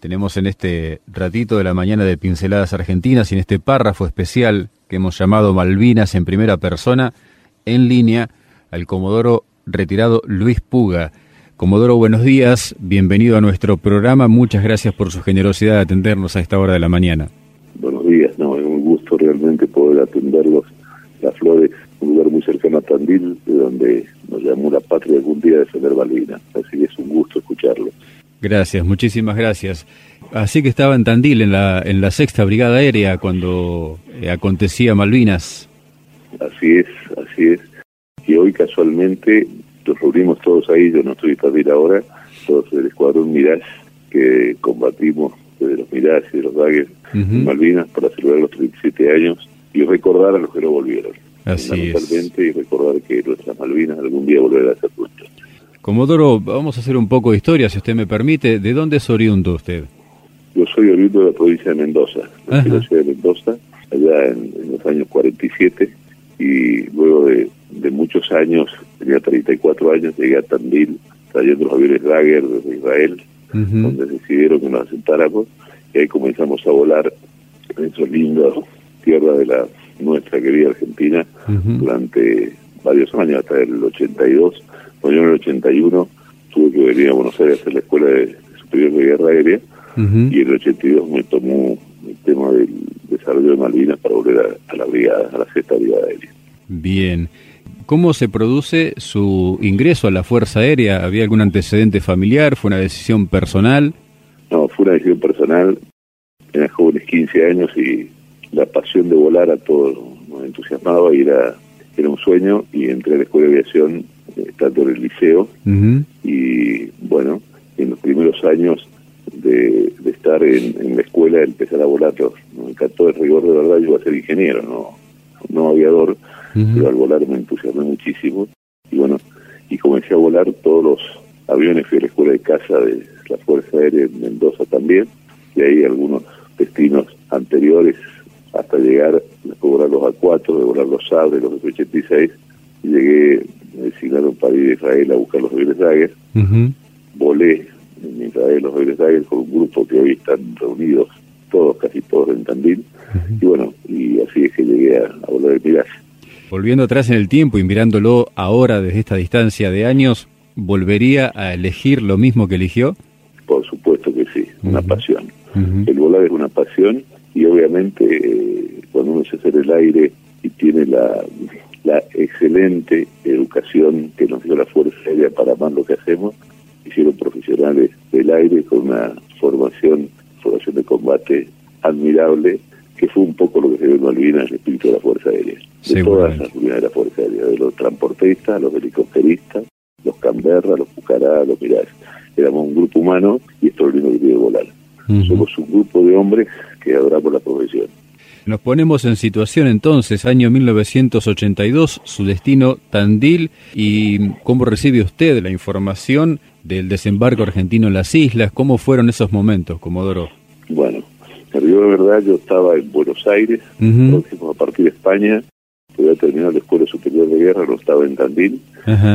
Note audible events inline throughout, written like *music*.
Tenemos en este ratito de la mañana de Pinceladas Argentinas y en este párrafo especial que hemos llamado Malvinas en primera persona, en línea al Comodoro retirado Luis Puga. Comodoro, buenos días, bienvenido a nuestro programa, muchas gracias por su generosidad de atendernos a esta hora de la mañana. Buenos días, no, es un gusto realmente poder atenderlos. Las Flores, un lugar muy cercano a Tandil, de donde nos llamó la patria algún día de defender Malvinas, así que es un gusto escucharlo. Gracias, muchísimas gracias. Así que estaba en Tandil, en la, en la sexta brigada aérea, cuando eh, acontecía Malvinas. Así es, así es. Y hoy casualmente nos reunimos todos ahí, yo no estoy en Tandil ahora, todos del escuadrón Mirage, que combatimos desde los Mirage y de los Daggers en Malvinas para celebrar los 37 años y recordar a los que no volvieron. Así es. Y recordar que nuestras Malvinas algún día volverán a ser nuestras. Comodoro, vamos a hacer un poco de historia, si usted me permite. ¿De dónde es oriundo usted? Yo soy oriundo de la provincia de Mendoza, de la ciudad de Mendoza, allá en, los años 47, y luego de, muchos años, tenía 34 años, llegué a Tandil trayendo los aviones Dagger desde Israel, donde decidieron que nos asentáramos, y ahí comenzamos a volar en esa linda tierra de la nuestra querida Argentina durante varios años, hasta el 82 bueno, yo en el 81 tuve que venir a Buenos Aires a hacer la Escuela de Superior de Guerra Aérea y en el 82 me tomó el tema del desarrollo de Malvinas para volver a, la brigada, a la sexta brigada aérea. Bien. ¿Cómo se produce su ingreso a la Fuerza Aérea? ¿Había algún antecedente familiar? ¿Fue una decisión personal? No, fue una decisión personal. Era jóvenes 15 años y la pasión de volar a todos nos entusiasmaba y era, era un sueño y entré a la Escuela de Aviación tanto en el liceo y bueno, en los primeros años de, estar en, la escuela, empezar a volar, me encantó el rigor de verdad, yo iba a ser ingeniero, no, no aviador, pero al volar me entusiasmé muchísimo y bueno, y comencé a volar todos los aviones, fui a la escuela de casa de la Fuerza Aérea en Mendoza también, y ahí algunos destinos anteriores hasta llegar a volar los A4, de volar los Sabre, los F-86, y llegué me designaron para ir a Israel a buscar los aviones Dagger. Volé en Israel los aviones Dagger con un grupo que hoy están reunidos, todos, casi todos en Tandil. Y bueno, y así es que llegué a, volar el Mirage. Volviendo atrás en el tiempo y mirándolo ahora desde esta distancia de años, ¿volvería a elegir lo mismo que eligió? Por supuesto que sí, una pasión. El volar es una pasión y obviamente eh, cuando uno se hace el aire y tiene la la excelente educación que nos dio la Fuerza Aérea para amar lo que hacemos. Hicieron profesionales del aire con una formación, formación de combate admirable, que fue un poco lo que se ve en Malvinas, el espíritu de la Fuerza Aérea. De todas las unidades de la Fuerza Aérea, de los transportistas, los helicópteristas, los Canberra, los Pucará, los Mirás. Éramos un grupo humano y esto es lo único que quiere volar. Somos un grupo de hombres que adoramos la profesión. Nos ponemos en situación entonces, año 1982, su destino Tandil y cómo recibe usted la información del desembarco argentino en las islas, cómo fueron esos momentos, Comodoro. Bueno, de verdad yo estaba en Buenos Aires, a partir de España, había terminado la Escuela Superior de Guerra, no estaba en Tandil,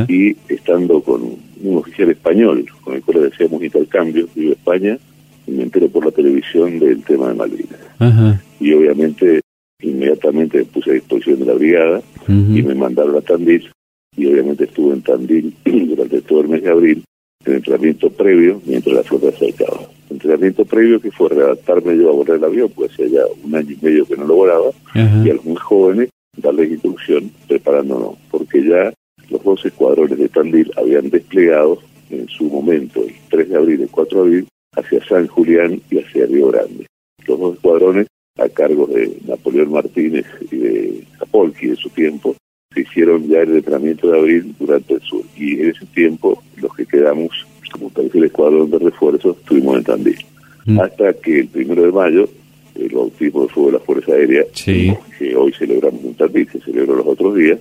y estando con un oficial español, con el cual decíamos intercambio, vivo España, y me entero por la televisión del tema de Malvinas. Y obviamente inmediatamente me puse a disposición de la brigada y me mandaron a Tandil y obviamente estuve en Tandil *clears throat* durante todo el mes de abril en entrenamiento previo mientras la flota se acercaba. Entrenamiento previo que fue redactarme yo a volar el avión, pues hacía ya un año y medio que no lo volaba, y a los muy jóvenes darles instrucción preparándonos, porque ya los dos escuadrones de Tandil habían desplegado en su momento, el 3 de abril y el 4 de abril, hacia San Julián y hacia Río Grande. Los dos escuadrones, a cargo de Napoleón Martínez y de Zapolki de su tiempo, se hicieron ya el entrenamiento de abril durante el sur. Y en ese tiempo, los que quedamos como el escuadrón de refuerzo, estuvimos en Tandil. Mm. Hasta que el primero de mayo, el bautismo de fuego de la Fuerza Aérea, que hoy celebramos en Tandil, se celebró los otros días,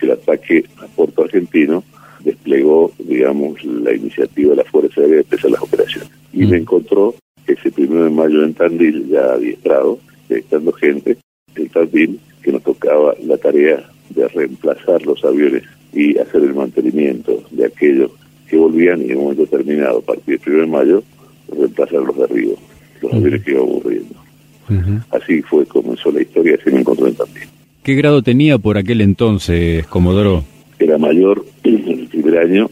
el ataque a Puerto Argentino desplegó, digamos, la iniciativa de la Fuerza Aérea de empezar las operaciones. Y me encontró ese primero de mayo en Tandil, ya adiestrado, estando gente en Tandil, que nos tocaba la tarea de reemplazar los aviones y hacer el mantenimiento de aquellos que volvían y en un momento terminado, a partir del primero de mayo, reemplazar los derribos, los aviones que iban ocurriendo. Así fue, comenzó la historia, así me encontré en Tandil. ¿Qué grado tenía por aquel entonces, Comodoro? Era mayor *clears throat* en el primer año,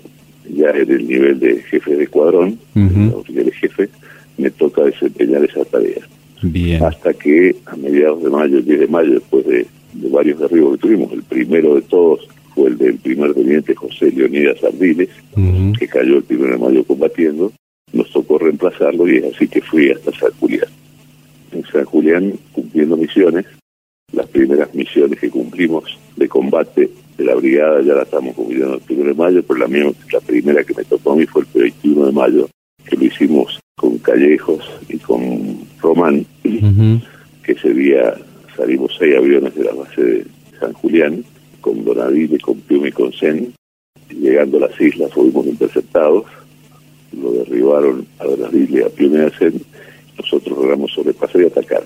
ya en el nivel de jefe de escuadrón, de jefe, me toca desempeñar esa tarea. Bien. Hasta que a mediados de mayo, el 10 de mayo, después de, varios derribos que tuvimos, el primero de todos fue el del primer teniente José Leonidas Ardiles, que cayó el primero de mayo combatiendo, nos tocó reemplazarlo y es así que fui hasta San Julián. En San Julián, cumpliendo misiones, las primeras misiones que cumplimos de combate de la brigada ya la estamos cumpliendo el primero de mayo, pero la, mía, la primera que me tocó a mí fue el 21 de mayo, que lo hicimos con Callejos y con Román, que ese día salimos seis aviones de la base de San Julián, con Donadile, con Pium y con Sen, llegando a las islas fuimos interceptados, lo derribaron a Donadile, a Pium y a Sen, nosotros logramos sobrepasar y atacar.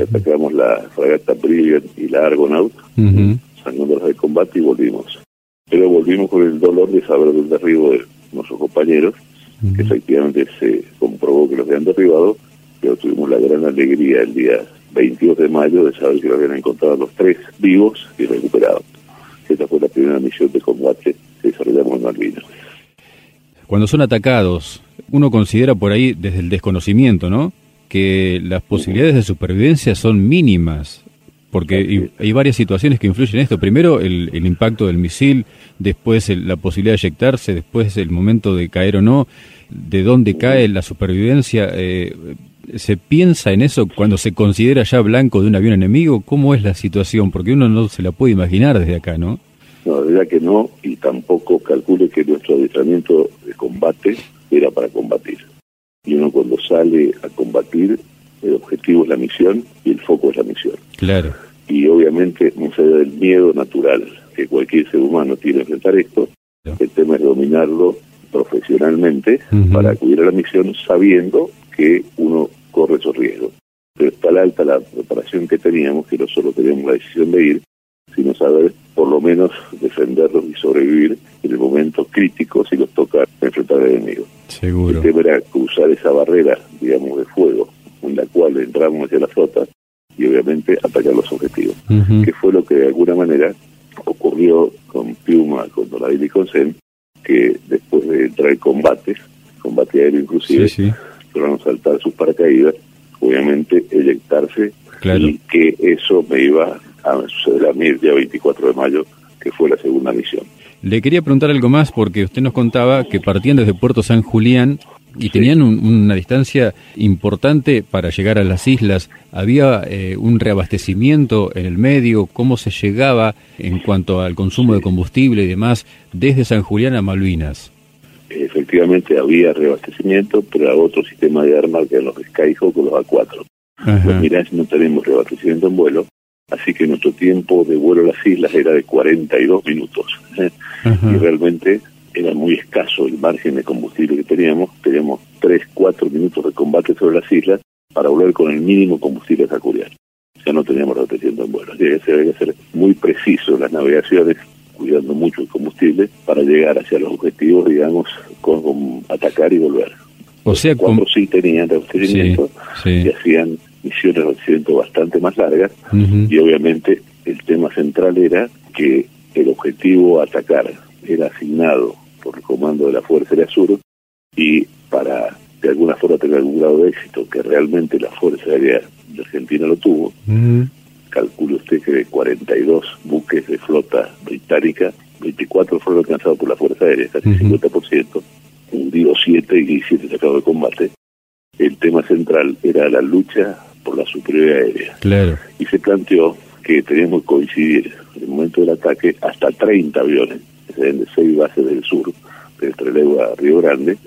Atacamos la fragata Brilliant y la Argonaut, saliendo de combate y volvimos. Pero volvimos con el dolor de saber del derribo de nuestros compañeros, que efectivamente se comprobó que los habían derribado, pero tuvimos la gran alegría el día 22 de mayo de saber que lo habían encontrado los tres vivos y recuperados. Esta fue la primera misión de combate que desarrollamos en Malvinas. Cuando son atacados, uno considera por ahí desde el desconocimiento, ¿no? Que las posibilidades de supervivencia son mínimas porque hay varias situaciones que influyen en esto. Primero, el, impacto del misil, después la posibilidad de eyectarse, después el momento de caer o no, de dónde cae la supervivencia. Eh, ¿Se piensa en eso cuando se considera ya blanco de un avión enemigo? ¿Cómo es la situación? Porque uno no se la puede imaginar desde acá, ¿no? No, de verdad que no, y tampoco calcule que nuestro adiestramiento de combate era para combatir. Y uno cuando sale a combatir el objetivo es la misión y el foco es la misión. Claro. Y obviamente, más allá del miedo natural que cualquier ser humano tiene a enfrentar esto, el tema es dominarlo profesionalmente para acudir a la misión sabiendo que uno corre esos riesgos. Pero está alta la preparación que teníamos, que no solo teníamos la decisión de ir, sino saber por lo menos defenderlos y sobrevivir en el momento crítico si los toca enfrentar al enemigo. Seguro. El tema era cruzar esa barrera, digamos, de fuego en la cual entramos hacia la flota y obviamente atacar los objetivos, que fue lo que de alguna manera ocurrió con Piuma, con Donadil y con Sen, que después de entrar en combates, combate aéreo inclusive, sí, a saltar sus paracaídas, obviamente eyectarse y que eso me iba a suceder a mí el día 24 de mayo, que fue la segunda misión. Le quería preguntar algo más porque usted nos contaba que partían desde Puerto San Julián y tenían una distancia importante para llegar a las islas. ¿Había eh, un reabastecimiento en el medio? ¿Cómo se llegaba en cuanto al consumo de combustible y demás desde San Julián a Malvinas? Efectivamente había reabastecimiento, pero a otro sistema de armas que los Skyhawk o los A4. Los Mirage no tenemos reabastecimiento en vuelo, así que nuestro tiempo de vuelo a las islas era de 42 minutos. Y realmente era muy escaso el margen de combustible que teníamos, teníamos 3, 4 minutos de combate sobre las islas para volver con el mínimo combustible a Ya no teníamos reabastecimiento en vuelo, así que ser muy preciso las navegaciones, cuidando mucho el combustible para llegar hacia los objetivos, digamos, con, atacar y volver. O sea, cuando sí tenían reabastecimiento y hacían misiones de abastecimiento bastante más largas y obviamente el tema central era que el objetivo a atacar era asignado por el comando de la Fuerza Aérea Sur y para de alguna forma tener algún grado de éxito, que realmente la Fuerza Aérea de Argentina lo tuvo, calcule usted que de 42 buques de flota británica, 24 fueron alcanzados por la Fuerza Aérea, casi uh 50%, hundidos 7 y 17 sacados de combate. El tema central era la lucha por la superioridad aérea. Claro. Y se planteó que teníamos que coincidir en el momento del ataque hasta 30 aviones de seis bases del sur, del Trelew a Río Grande,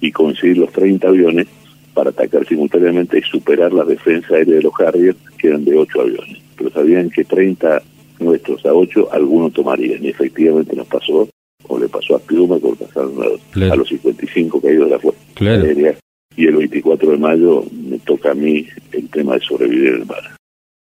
y coincidir los 30 aviones para atacar simultáneamente y superar la defensa aérea de los Harriers, que eran de 8 aviones. Pero sabían que 30 nuestros a 8, algunos tomarían, y efectivamente nos pasó, o le pasó a Pluma, por pasaron a, los 55 caídos de la Fuerza Aérea, y el 24 de mayo me toca a mí el tema de sobrevivir en el mar.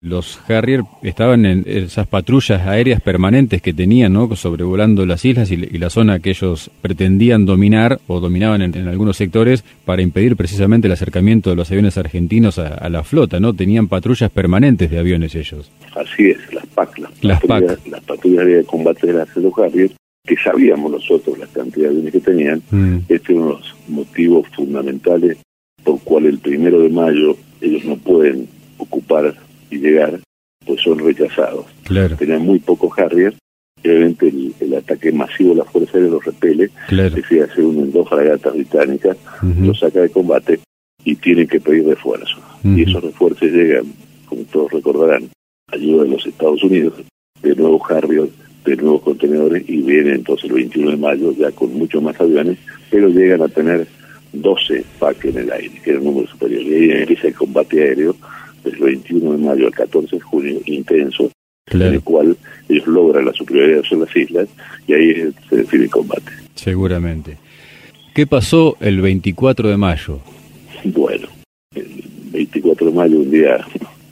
Los Harrier estaban en esas patrullas aéreas permanentes que tenían, ¿no? sobrevolando las islas y, la zona que ellos pretendían dominar o dominaban en, algunos sectores para impedir precisamente el acercamiento de los aviones argentinos a, la flota, ¿no? Tenían patrullas permanentes de aviones ellos. Así es, las PAC, las, patrullas, Las patrullas de combate de las los Harrier, que sabíamos nosotros la cantidad de aviones que tenían, mm. este es uno de los motivos fundamentales por cual el primero de mayo ellos no pueden ocupar y llegar, pues son rechazados. Claro. Tenían muy pocos Harrier, obviamente el, ataque masivo de la Fuerza Aérea los repele, claro. decide hacer en dos fragatas británicas, los saca de combate y tienen que pedir refuerzos. Y esos refuerzos llegan, como todos recordarán, ayuda de los Estados Unidos, de nuevos Harrier, de nuevos contenedores, y vienen entonces el 21 de mayo ya con muchos más aviones, pero llegan a tener 12 PAC en el aire, que era un número superior. Y ahí empieza el combate aéreo del 21 de mayo al 14 de junio, intenso, en el cual ellos logran la superioridad sobre las islas y ahí se define el combate. Seguramente. ¿Qué pasó el 24 de mayo? Bueno, el 24 de mayo, un día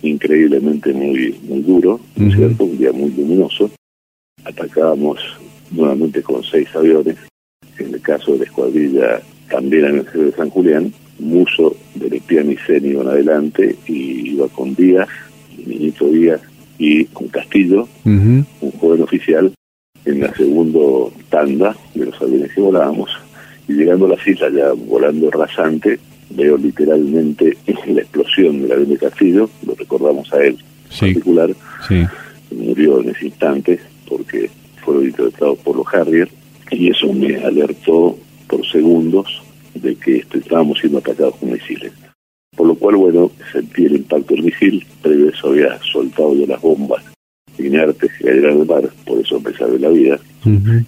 increíblemente muy muy duro, ¿cierto? Un día muy luminoso. Atacábamos nuevamente con seis aviones. En el caso de la escuadrilla también en el de San Julián, Muso de y Ceni iban adelante y iba con Díaz, ministro Díaz, y con Castillo, un joven oficial, en la segunda tanda de los aviones que volábamos. Y llegando a las islas, ya volando rasante, veo literalmente la explosión del avión de Castillo, lo recordamos a él en particular, murió en ese instante porque fue interpretado por los Harrier, y eso me alertó por segundos de que estábamos siendo atacados con misiles. Por lo cual, bueno, sentí el impacto del misil, previo eso había soltado ya las bombas inertes que cayeron al mar, por eso me salvé la vida,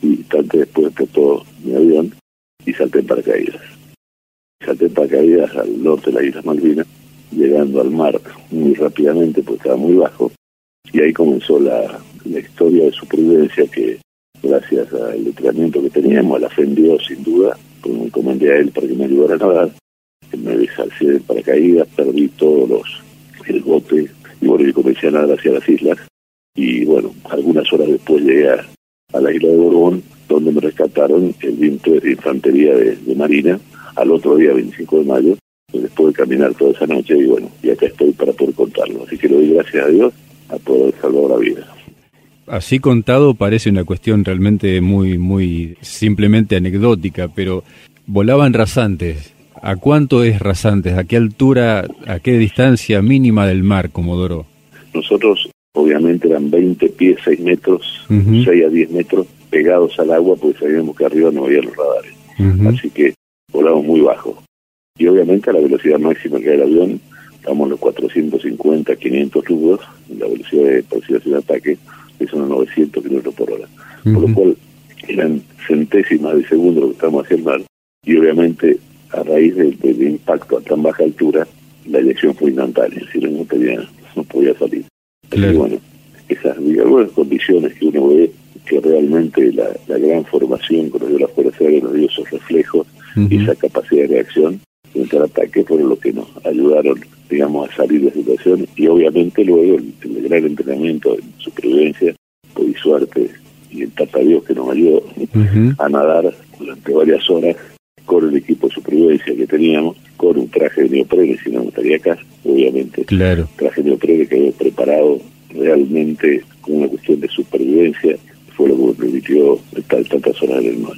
y tanto después explotó mi avión y salté en paracaídas. Salté en paracaídas al norte de la isla Malvinas, llegando al mar muy rápidamente porque estaba muy bajo, y ahí comenzó la, la historia de supervivencia que gracias al entrenamiento que teníamos, a la fe en Dios sin duda, pues me encomendé a él para que me ayudara a nadar, me deshalcé de paracaídas, perdí todos los, el bote, y bueno, yo comencé a nadar hacia las islas, y bueno, algunas horas después llegué a, la isla de Borbón, donde me rescataron el viento de infantería de, Marina, al otro día, 25 de mayo, después de caminar toda esa noche, y bueno, y acá estoy para poder contarlo. Así que le doy gracias a Dios a poder salvar la vida así contado parece una cuestión realmente muy, muy simplemente anecdótica, pero volaban rasantes. ¿A cuánto es rasantes? ¿A qué altura, a qué distancia mínima del mar, Comodoro? Nosotros, obviamente, eran 20 pies, 6 metros, 6 a 10 metros pegados al agua, porque sabíamos que arriba no había los radares. Así que volamos muy bajo. Y obviamente a la velocidad máxima que hay el avión, estamos los 450, 500 tubos, la velocidad de aproximación de ataque, es unos 900 kilómetros por hora. Por lo cual eran centésimas de segundo lo que estamos haciendo mal. Y obviamente, a raíz del, impacto a tan baja altura, la elección fue instantánea, es decir, no, tenía, no podía salir. Claro. bueno, esas algunas condiciones que uno ve que realmente la, gran formación con la Fuerza Aérea nos dio esos reflejos y esa capacidad de reacción frente al ataque fueron lo que nos ayudaron digamos, a salir de la situación y obviamente luego el, gran entrenamiento en supervivencia, y suerte y el Dios que nos ayudó a nadar durante varias horas con el equipo de supervivencia que teníamos, con un traje de neoprene, si no estaría acá, obviamente. Claro. Traje de neoprene que había preparado realmente con una cuestión de supervivencia, fue lo que me permitió estar tantas horas en el mar.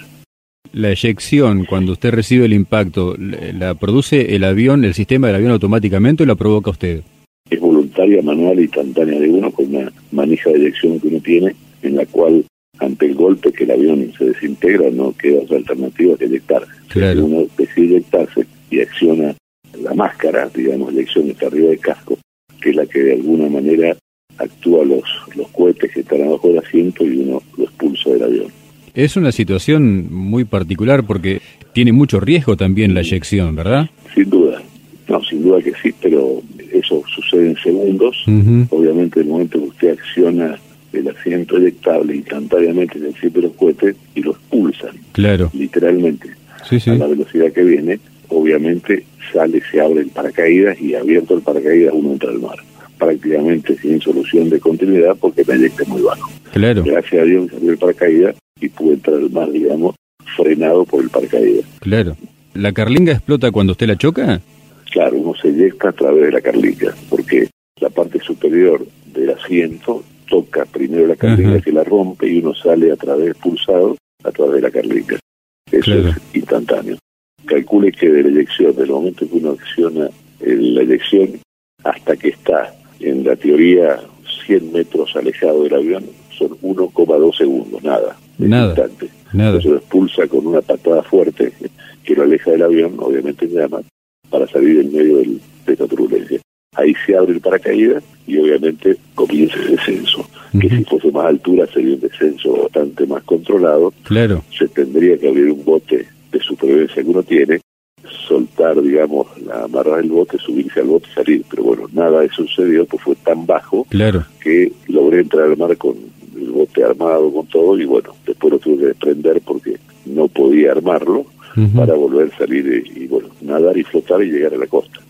La eyección, cuando usted recibe el impacto, ¿la produce el avión, el sistema del avión automáticamente o la provoca usted? Es voluntaria, manual, instantánea de uno, con una manija de eyección que uno tiene, en la cual, ante el golpe que el avión se desintegra, no queda otra alternativa que eyectarse. Claro. Uno decide eyectarse y acciona la máscara, digamos, la eyección está arriba del casco, que es la que de alguna manera actúa los, los cohetes que están abajo del asiento y uno lo expulsa del avión. Es una situación muy particular porque tiene mucho riesgo también la eyección, ¿verdad? Sin duda, no, sin duda que sí, pero eso sucede en segundos. Obviamente, en el momento que usted acciona el asiento eyectable instantáneamente en el los cohetes y los pulsan. Claro. Literalmente. A la velocidad que viene, obviamente sale, se abre el paracaídas y abierto el paracaídas uno entra al mar. prácticamente sin solución de continuidad porque me eyecté muy bajo. Claro. Gracias a Dios me salió el paracaídas y pude entrar al mar, digamos, frenado por el paracaídas. Claro. ¿La carlinga explota cuando usted la choca? Claro, uno se eyecta a través de la carlinga, porque la parte superior del asiento toca primero la carlinga que la rompe y uno sale a través pulsado a través de la carlinga. Eso es instantáneo. Calcule que de la eyección, del momento que uno acciona la eyección hasta que está en la teoría 100 metros alejado del avión, son 1,2 segundos, nada. Nada. Instante. Nada. lo expulsa con una patada fuerte que lo aleja del avión, obviamente en llama, para salir en medio del, de esta turbulencia. Ahí se abre el paracaídas y obviamente comienza el descenso. Que si fuese más altura sería un descenso bastante más controlado. Claro. Se tendría que abrir un bote de supervivencia que uno tiene, soltar, digamos, la amarra del bote, subirse al bote y salir. Pero bueno, nada de eso sucedió, pues fue tan bajo claro. que logré entrar al mar con el bote armado, con todo, y bueno, después lo tuve que desprender porque no podía armarlo para volver a salir y, bueno, nadar y flotar y llegar a la costa.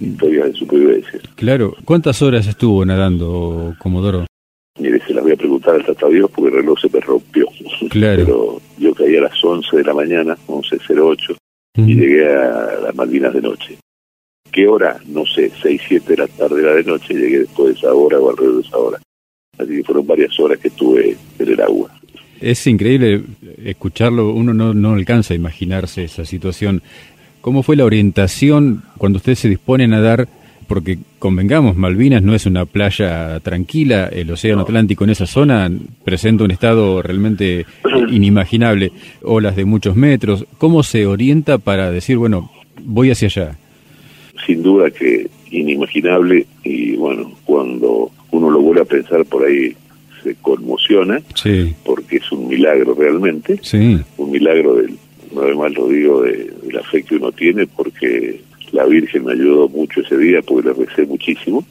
Historias de supervivencia. Claro. ¿Cuántas horas estuvo nadando, Comodoro? Mire, se las voy a preguntar al Tratado Dios porque el reloj se me rompió. Claro. Pero yo caí a las 11 de la mañana, 11.08, y llegué a las Malvinas de noche. ¿Qué hora? No sé, 6, 7 de la tarde de la de noche, llegué después de esa hora o alrededor de esa hora. Así que fueron varias horas que estuve en el agua. Es increíble escucharlo, uno no, no alcanza a imaginarse esa situación. ¿Cómo fue la orientación cuando usted se dispone a nadar? Porque convengamos, Malvinas no es una playa tranquila, el Océano Atlántico en esa zona presenta un estado realmente inimaginable, olas de muchos metros. ¿Cómo se orienta para decir, bueno, voy hacia allá? Sin duda que inimaginable y bueno, cuando uno lo vuelve a pensar por ahí se conmociona, sí. porque es un milagro realmente, sí. un milagro del, no lo digo, de, la fe que uno tiene, porque la Virgen me ayudó mucho ese día, porque le recé muchísimo,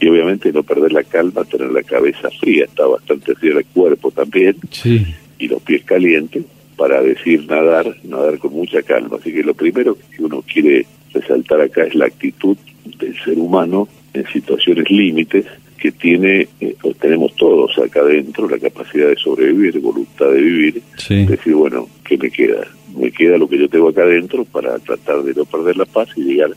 y obviamente no perder la calma, tener la cabeza fría, está bastante frío el cuerpo también, sí. y los pies calientes, para decir nadar, nadar con mucha calma. Así que lo primero que uno quiere resaltar acá es la actitud del ser humano en situaciones límites que tiene, eh, tenemos todos acá adentro, la capacidad de sobrevivir, voluntad de vivir, decir, bueno, ¿qué me queda? Me queda lo que yo tengo acá adentro para tratar de no perder la paz y llegar,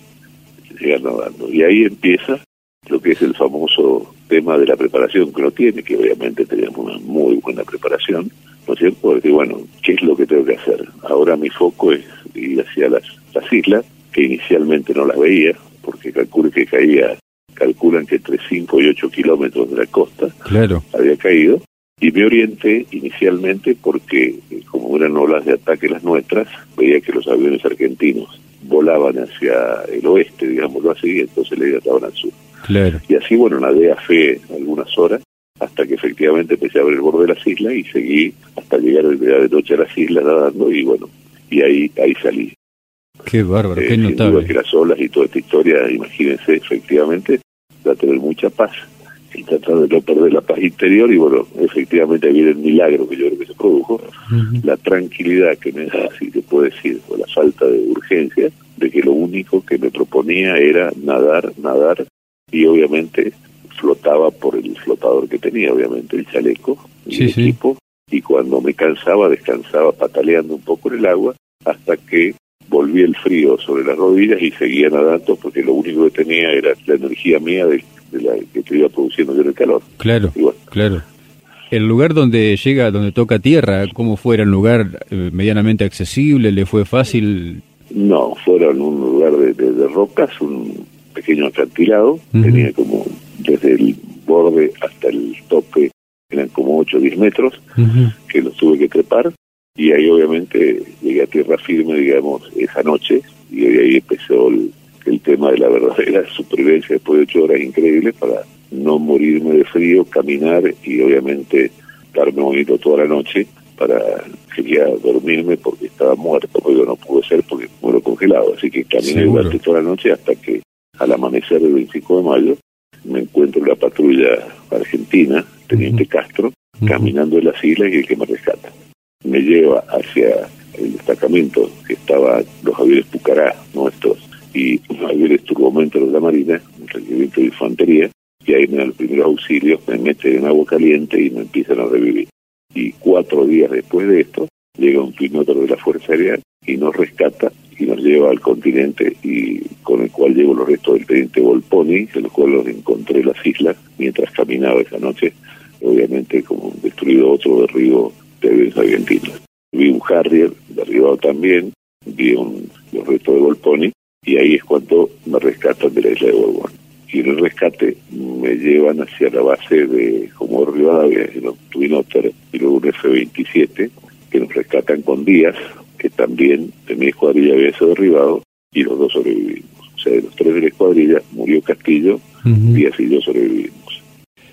llegar nadando. Y ahí empieza lo que es el famoso tema de la preparación que uno tiene, que obviamente tenemos una muy buena preparación, ¿no es cierto? Porque, bueno, ¿qué es lo que tengo que hacer? Ahora mi foco es ir hacia las, las islas, que inicialmente no las veía, porque calculo que caía calculan que entre 5 y 8 kilómetros de la costa claro. había caído. Y me orienté inicialmente porque, eh, como eran olas de ataque las nuestras, veía que los aviones argentinos volaban hacia el oeste, digámoslo así, entonces le estaban al sur. Claro. Y así, bueno, nadé a fe algunas horas, hasta que efectivamente empecé a ver el borde de las islas y seguí hasta llegar el día de noche a las islas nadando y bueno, y ahí, ahí salí. Qué bárbaro, qué notable. que las olas y toda esta historia, imagínense, efectivamente, va a tener mucha paz y tratar de no perder la paz interior y bueno, efectivamente viene el milagro que yo creo que se produjo, la tranquilidad que me da, si se puede decir, o la falta de urgencia, de que lo único que me proponía era nadar, nadar y obviamente flotaba por el flotador que tenía, obviamente el chaleco, y el equipo, y cuando me cansaba descansaba pataleando un poco en el agua hasta que volví el frío sobre las rodillas y seguía nadando porque lo único que tenía era la energía mía de, la que te iba produciendo yo el calor. Claro, claro. El lugar donde llega, donde toca tierra, ¿cómo fue? ¿Era un lugar eh, medianamente accesible? ¿Le fue fácil? No, fuera en un lugar de, rocas, un pequeño acantilado, tenía como desde el borde hasta el tope, eran como 8 o 10 metros, que los tuve que trepar y ahí obviamente llegué a tierra firme, digamos, esa noche, y ahí empezó el, tema de la verdadera supervivencia después de ocho horas increíbles para no morirme de frío, caminar y obviamente darme bonito toda la noche para quería dormirme porque estaba muerto, pero no pudo ser porque muero congelado, así que caminé durante toda la noche hasta que al amanecer del 25 de mayo me encuentro en la patrulla argentina, Teniente Castro, caminando en las islas y el que me rescata. Me lleva hacia el destacamento que estaba los aviones Pucará nuestros y los aviones turbomentos de la Marina, un regimiento de infantería, y ahí me dan los primeros auxilios, me meten en agua caliente y me empiezan a revivir. Y cuatro días después de esto, llega un piloto de la Fuerza Aérea y nos rescata y nos lleva al continente y con el cual llevo los restos del teniente Volponi, de los cuales los encontré en las islas mientras caminaba esa noche, obviamente como destruido otro derribo de aviones argentinos. Vi un Harrier derribado también, vi un, los restos de Volponi y ahí es cuando me rescatan de la isla de Borbón. Y en el rescate me llevan hacia la base de como Rivadavia, en Twin Otter y luego un F-27, que nos rescatan con Díaz, que también de mi escuadrilla había sido derribado, y los dos sobrevivimos. O sea, de los tres de la escuadrilla murió Castillo, Díaz y yo sobrevivimos.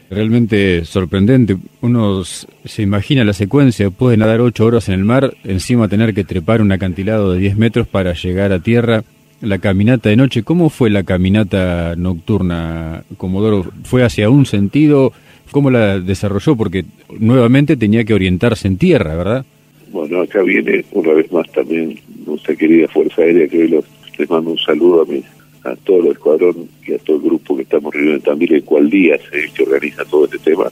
Realmente sorprendente. Uno se imagina la secuencia, puede nadar ocho horas en el mar, encima tener que trepar un acantilado de 10 metros para llegar a tierra la caminata de noche. ¿Cómo fue la caminata nocturna, Comodoro? ¿Fue hacia un sentido? ¿Cómo la desarrolló? Porque nuevamente tenía que orientarse en tierra, ¿verdad? Bueno, acá viene una vez más también nuestra querida Fuerza Aérea, que hoy les mando un saludo a, mí, a todo el escuadrón y a todo el grupo que estamos reuniendo también, el cual día se que organiza todo este tema.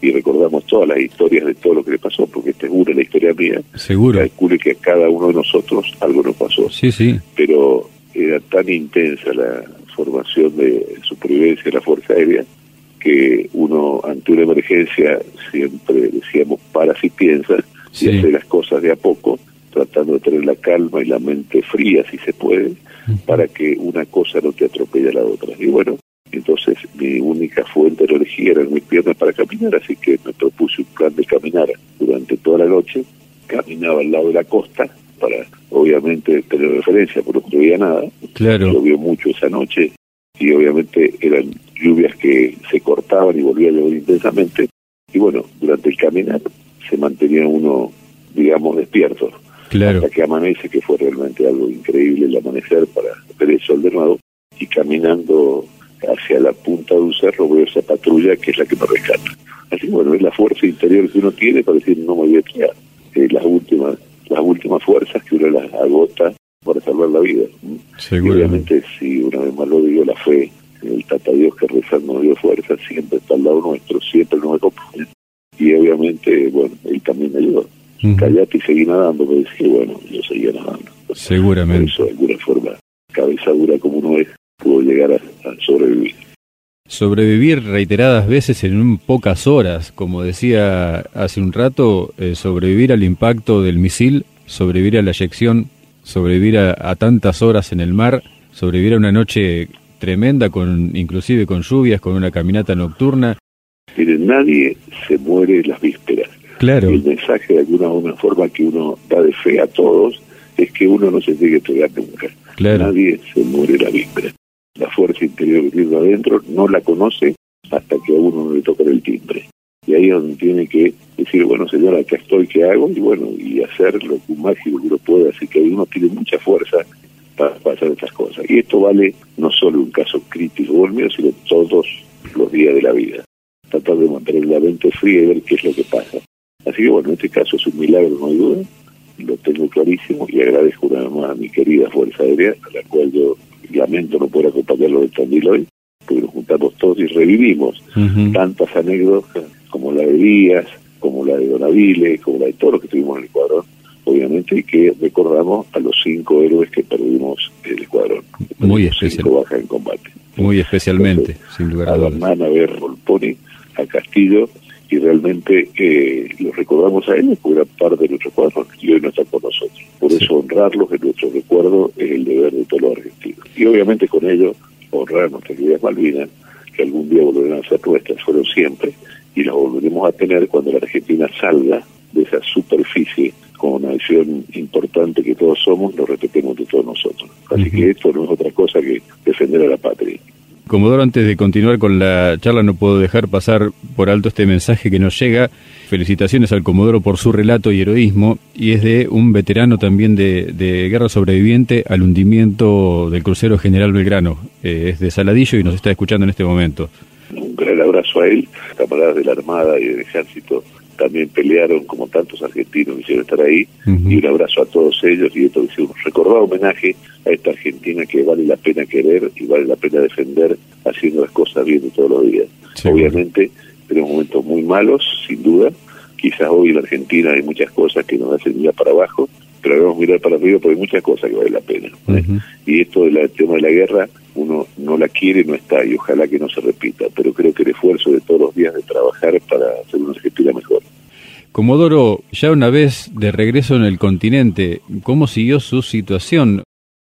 Y recordamos todas las historias de todo lo que le pasó, porque esta es una la historia mía. Seguro. Calcule que a cada uno de nosotros algo nos pasó. Sí, sí. Pero era tan intensa la formación de supervivencia de la Fuerza Aérea que uno ante una emergencia siempre decíamos para si piensas y hacer las cosas de a poco, tratando de tener la calma y la mente fría si se puede, para que una cosa no te atropelle a la otra. Y bueno, entonces mi única fuente de energía eran mis piernas para caminar, así que me propuse un plan de caminar durante toda la noche, caminaba al lado de la costa, para obviamente tener referencia, porque no veía nada. Claro. Llovió mucho esa noche y obviamente eran lluvias que se cortaban y volvían a llover intensamente. Y bueno, durante el caminar se mantenía uno, digamos, despierto. Claro. Hasta que amanece, que fue realmente algo increíble el amanecer para ver el sol de nuevo. Y caminando hacia la punta de un cerro veo esa patrulla que es la que me rescata. Así bueno, es la fuerza interior que uno tiene para decir no me voy a quedar. Es las últimas las últimas fuerzas que uno las agota para salvar la vida. obviamente, si una vez más lo digo, la fe el Tata Dios que rezando nos dio fuerza, siempre está al lado nuestro, siempre nos acompaña. Y obviamente, bueno, él también me ayudó. Callate y seguí nadando, me decía, bueno, yo seguía nadando. Seguramente. Por eso, de alguna forma, cabeza dura como uno es, pudo llegar a sobrevivir. Sobrevivir reiteradas veces en un pocas horas, como decía hace un rato, eh, sobrevivir al impacto del misil, sobrevivir a la eyección, sobrevivir a, tantas horas en el mar, sobrevivir a una noche tremenda, con inclusive con lluvias, con una caminata nocturna. Miren, nadie se muere en las vísperas. Claro. El mensaje de alguna una forma que uno da de fe a todos es que uno no se tiene que nunca. Nadie se muere en la víspera la fuerza interior que tiene adentro, no la conoce hasta que a uno no le toca el timbre. Y ahí es donde tiene que decir, bueno, señora, acá estoy, ¿qué hago? Y bueno, y hacer lo mágico que uno puede. Así que uno tiene mucha fuerza para, hacer estas cosas. Y esto vale no solo un caso crítico como el mío, sino todos los días de la vida. Tratar de mantener la mente fría y ver qué es lo que pasa. Así que bueno, en este caso es un milagro, no hay duda. Lo tengo clarísimo y agradezco una vez más a mi querida Fuerza Aérea, a la cual yo lamento no poder acompañarlo de Tandil hoy, porque nos juntamos todos y revivimos tantas anécdotas como la de Díaz, como la de Donavile, como la de todos los que estuvimos en el escuadrón, obviamente, y que recordamos a los cinco héroes que perdimos en el escuadrón. Muy especial. bajas en combate. Muy especialmente, sin lugar a dudas. A a ver Volponi, a Castillo, y realmente eh, los recordamos a ellos porque eran parte de nuestro cuadro y hoy no están con nosotros. Por eso honrarlos en nuestro recuerdo es el deber de todos los argentinos. Y obviamente con ello honrar a nuestras queridas Malvinas, que algún día volverán a ser nuestras, fueron siempre, y las volveremos a tener cuando la Argentina salga de esa superficie con una visión importante que todos somos, lo respetemos de todos nosotros. Así que esto no es otra cosa que defender a la patria. Comodoro, antes de continuar con la charla, no puedo dejar pasar por alto este mensaje que nos llega. Felicitaciones al Comodoro por su relato y heroísmo, y es de un veterano también de, guerra sobreviviente al hundimiento del crucero General Belgrano. Eh, es de Saladillo y nos está escuchando en este momento. Un gran abrazo a él, camaradas de la Armada y del Ejército también pelearon como tantos argentinos quisieron estar ahí. Y un abrazo a todos ellos y esto es un recordado homenaje a esta Argentina que vale la pena querer y vale la pena defender haciendo las cosas bien de todos los días. Obviamente tenemos momentos muy malos, sin duda, quizás hoy en Argentina hay muchas cosas que nos hacen mirar para abajo, pero debemos mirar para arriba porque hay muchas cosas que vale la pena. Y esto del tema de la guerra, uno no la quiere, no está, y ojalá que no se repita, pero creo que el esfuerzo de todos los días de trabajar para hacer una Argentina mejor. Comodoro, ya una vez de regreso en el continente, ¿cómo siguió su situación?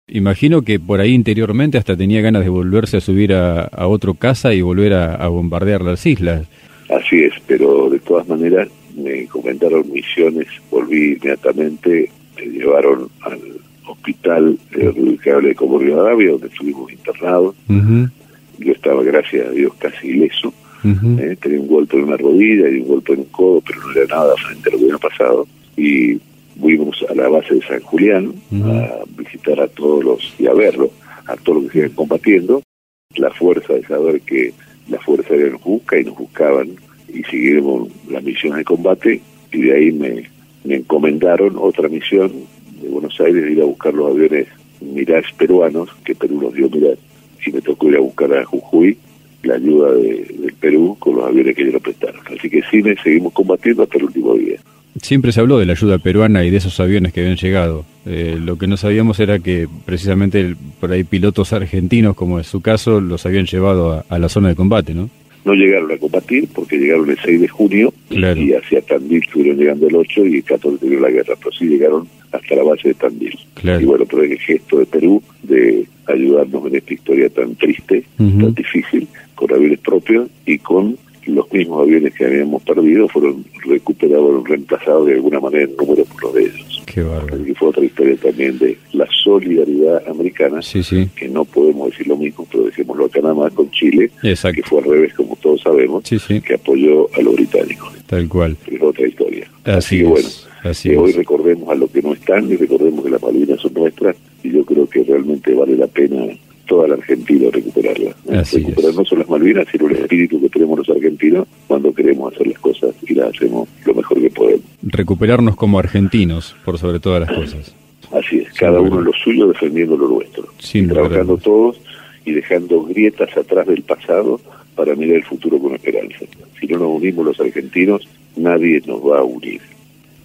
Imagino que por ahí interiormente hasta tenía ganas de volverse a subir a, otro casa y volver a bombardear las islas. Así es, pero de todas maneras me comentaron misiones, volví inmediatamente, me llevaron al hospital ubicable de Comor Rivadavia, donde estuvimos internados. Yo estaba, gracias a Dios, casi ileso. Eh, tenía un golpe en una rodilla y un golpe en un codo, pero no era nada frente a lo que había pasado. Y fuimos a la base de San Julián a visitar a todos los, y a verlo, a todos los que siguen combatiendo. La fuerza de saber que la Fuerza Aérea nos busca y nos buscaban y siguieron las misiones de combate y de ahí me, me encomendaron otra misión de Buenos Aires de ir a buscar los aviones Mirage peruanos, que Perú los dio Mirage, y me tocó ir a buscar a Jujuy la ayuda de, del Perú con los aviones que ellos prestaron. Así que sí, seguimos combatiendo hasta el último día. Siempre se habló de la ayuda peruana y de esos aviones que habían llegado. Eh, lo que no sabíamos era que precisamente por ahí pilotos argentinos, como es su caso, los habían llevado a, la zona de combate, ¿no? No llegaron a combatir porque llegaron el 6 de junio y hacia Tandil estuvieron llegando el 8 y el 14 tuvieron la guerra, pero sí llegaron hasta la base de Tandil. Y bueno, pero el gesto de Perú de ayudarnos en esta historia tan triste, tan difícil, con aviones propios y con los mismos aviones que habíamos perdido fueron recuperados, reemplazados de alguna manera en número por los de ellos. Qué bárbaro. Y fue otra historia también de la solidaridad americana, que no podemos decir lo mismo, pero decimoslo acá nada más con Chile, que fue al revés, como todos sabemos, que apoyó a los británicos. Tal cual. Es otra historia. Así, que bueno, que hoy recordemos a los que no están y recordemos que las Malvinas son nuestras y yo creo que realmente vale la pena toda la Argentina recuperarla. Recuperar no solo las Malvinas, sino el espíritu que tenemos los argentinos cuando queremos hacer las cosas y las hacemos lo mejor que podemos. Recuperarnos como argentinos, por sobre todas las cosas. Así es, cada uno en lo suyo defendiendo lo nuestro. trabajando todos y dejando grietas atrás del pasado para mirar el futuro con esperanza. Si no nos unimos los argentinos, nadie nos va a unir.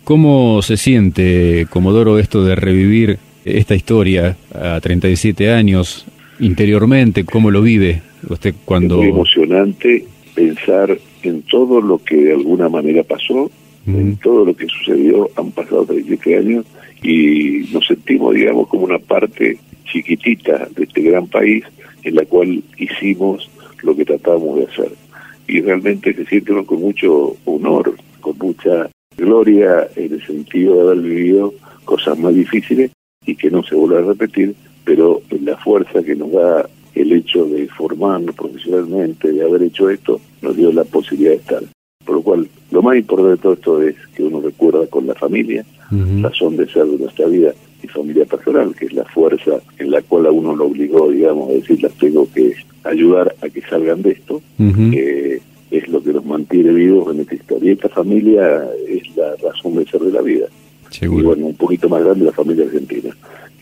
¿Cómo se siente, Comodoro, esto de revivir esta historia a 37 años interiormente, cómo lo vive usted cuando... Es muy emocionante pensar en todo lo que de alguna manera pasó, en todo lo que sucedió, han pasado 37 años y nos sentimos, digamos, como una parte chiquitita de este gran país en la cual hicimos lo que tratamos de hacer. Y realmente se siente uno con mucho honor, con mucha gloria en el sentido de haber vivido cosas más difíciles y que no se vuelva a repetir, pero la fuerza que nos da el hecho de formarnos profesionalmente, de haber hecho esto, nos dio la posibilidad de estar. Por lo cual, lo más importante de todo esto es que uno recuerda con la familia, razón de ser de nuestra vida y familia personal, que es la fuerza en la cual a uno lo obligó, digamos, a decir, las tengo que ayudar a que salgan de esto, que es lo que nos mantiene vivos en esta historia. Y esta familia es la razón de ser de la vida. Y bueno, un poquito más grande la familia argentina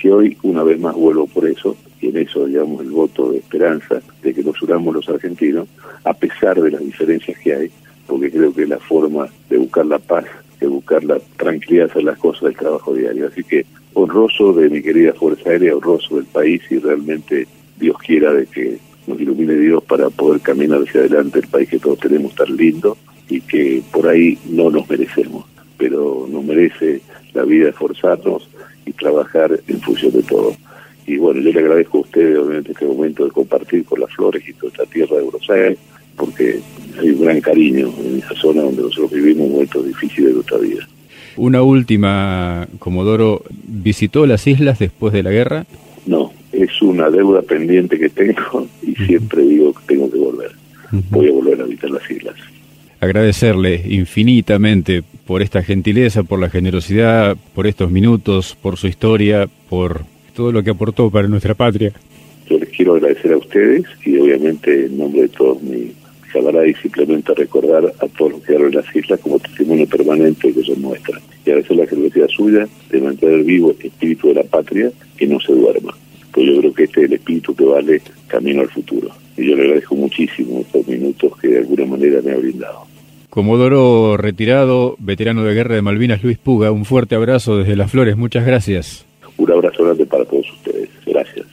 que hoy una vez más vuelvo por eso, y en eso digamos el voto de esperanza de que nos unamos los argentinos, a pesar de las diferencias que hay, porque creo que la forma de buscar la paz, de buscar la tranquilidad, hacer las cosas del trabajo diario. Así que honroso de mi querida Fuerza Aérea, honroso del país y realmente Dios quiera de que nos ilumine Dios para poder caminar hacia adelante el país que todos tenemos tan lindo y que por ahí no nos merecemos, pero nos merece la vida esforzarnos y trabajar en función de todo. Y bueno, yo le agradezco a ustedes, obviamente, este momento de compartir con las flores y toda esta tierra de Buenos Aires, porque hay un gran cariño en esa zona donde nosotros vivimos momentos difíciles de nuestra vida. Una última, Comodoro, ¿visitó las islas después de la guerra? No, es una deuda pendiente que tengo y siempre digo que tengo que volver. Voy a volver a visitar las islas agradecerle infinitamente por esta gentileza, por la generosidad, por estos minutos, por su historia, por todo lo que aportó para nuestra patria. Yo les quiero agradecer a ustedes y obviamente en nombre de todos mis, camarada y simplemente recordar a todos los que quedaron en las islas como testimonio permanente que son nuestras. Y agradecer la generosidad suya de mantener vivo este espíritu de la patria que no se duerma. Pues yo creo que este es el espíritu que vale camino al futuro. Y yo le agradezco muchísimo estos minutos que de alguna manera me ha brindado. Comodoro retirado, veterano de guerra de Malvinas, Luis Puga, un fuerte abrazo desde Las Flores, muchas gracias. Un abrazo grande para todos ustedes. Gracias.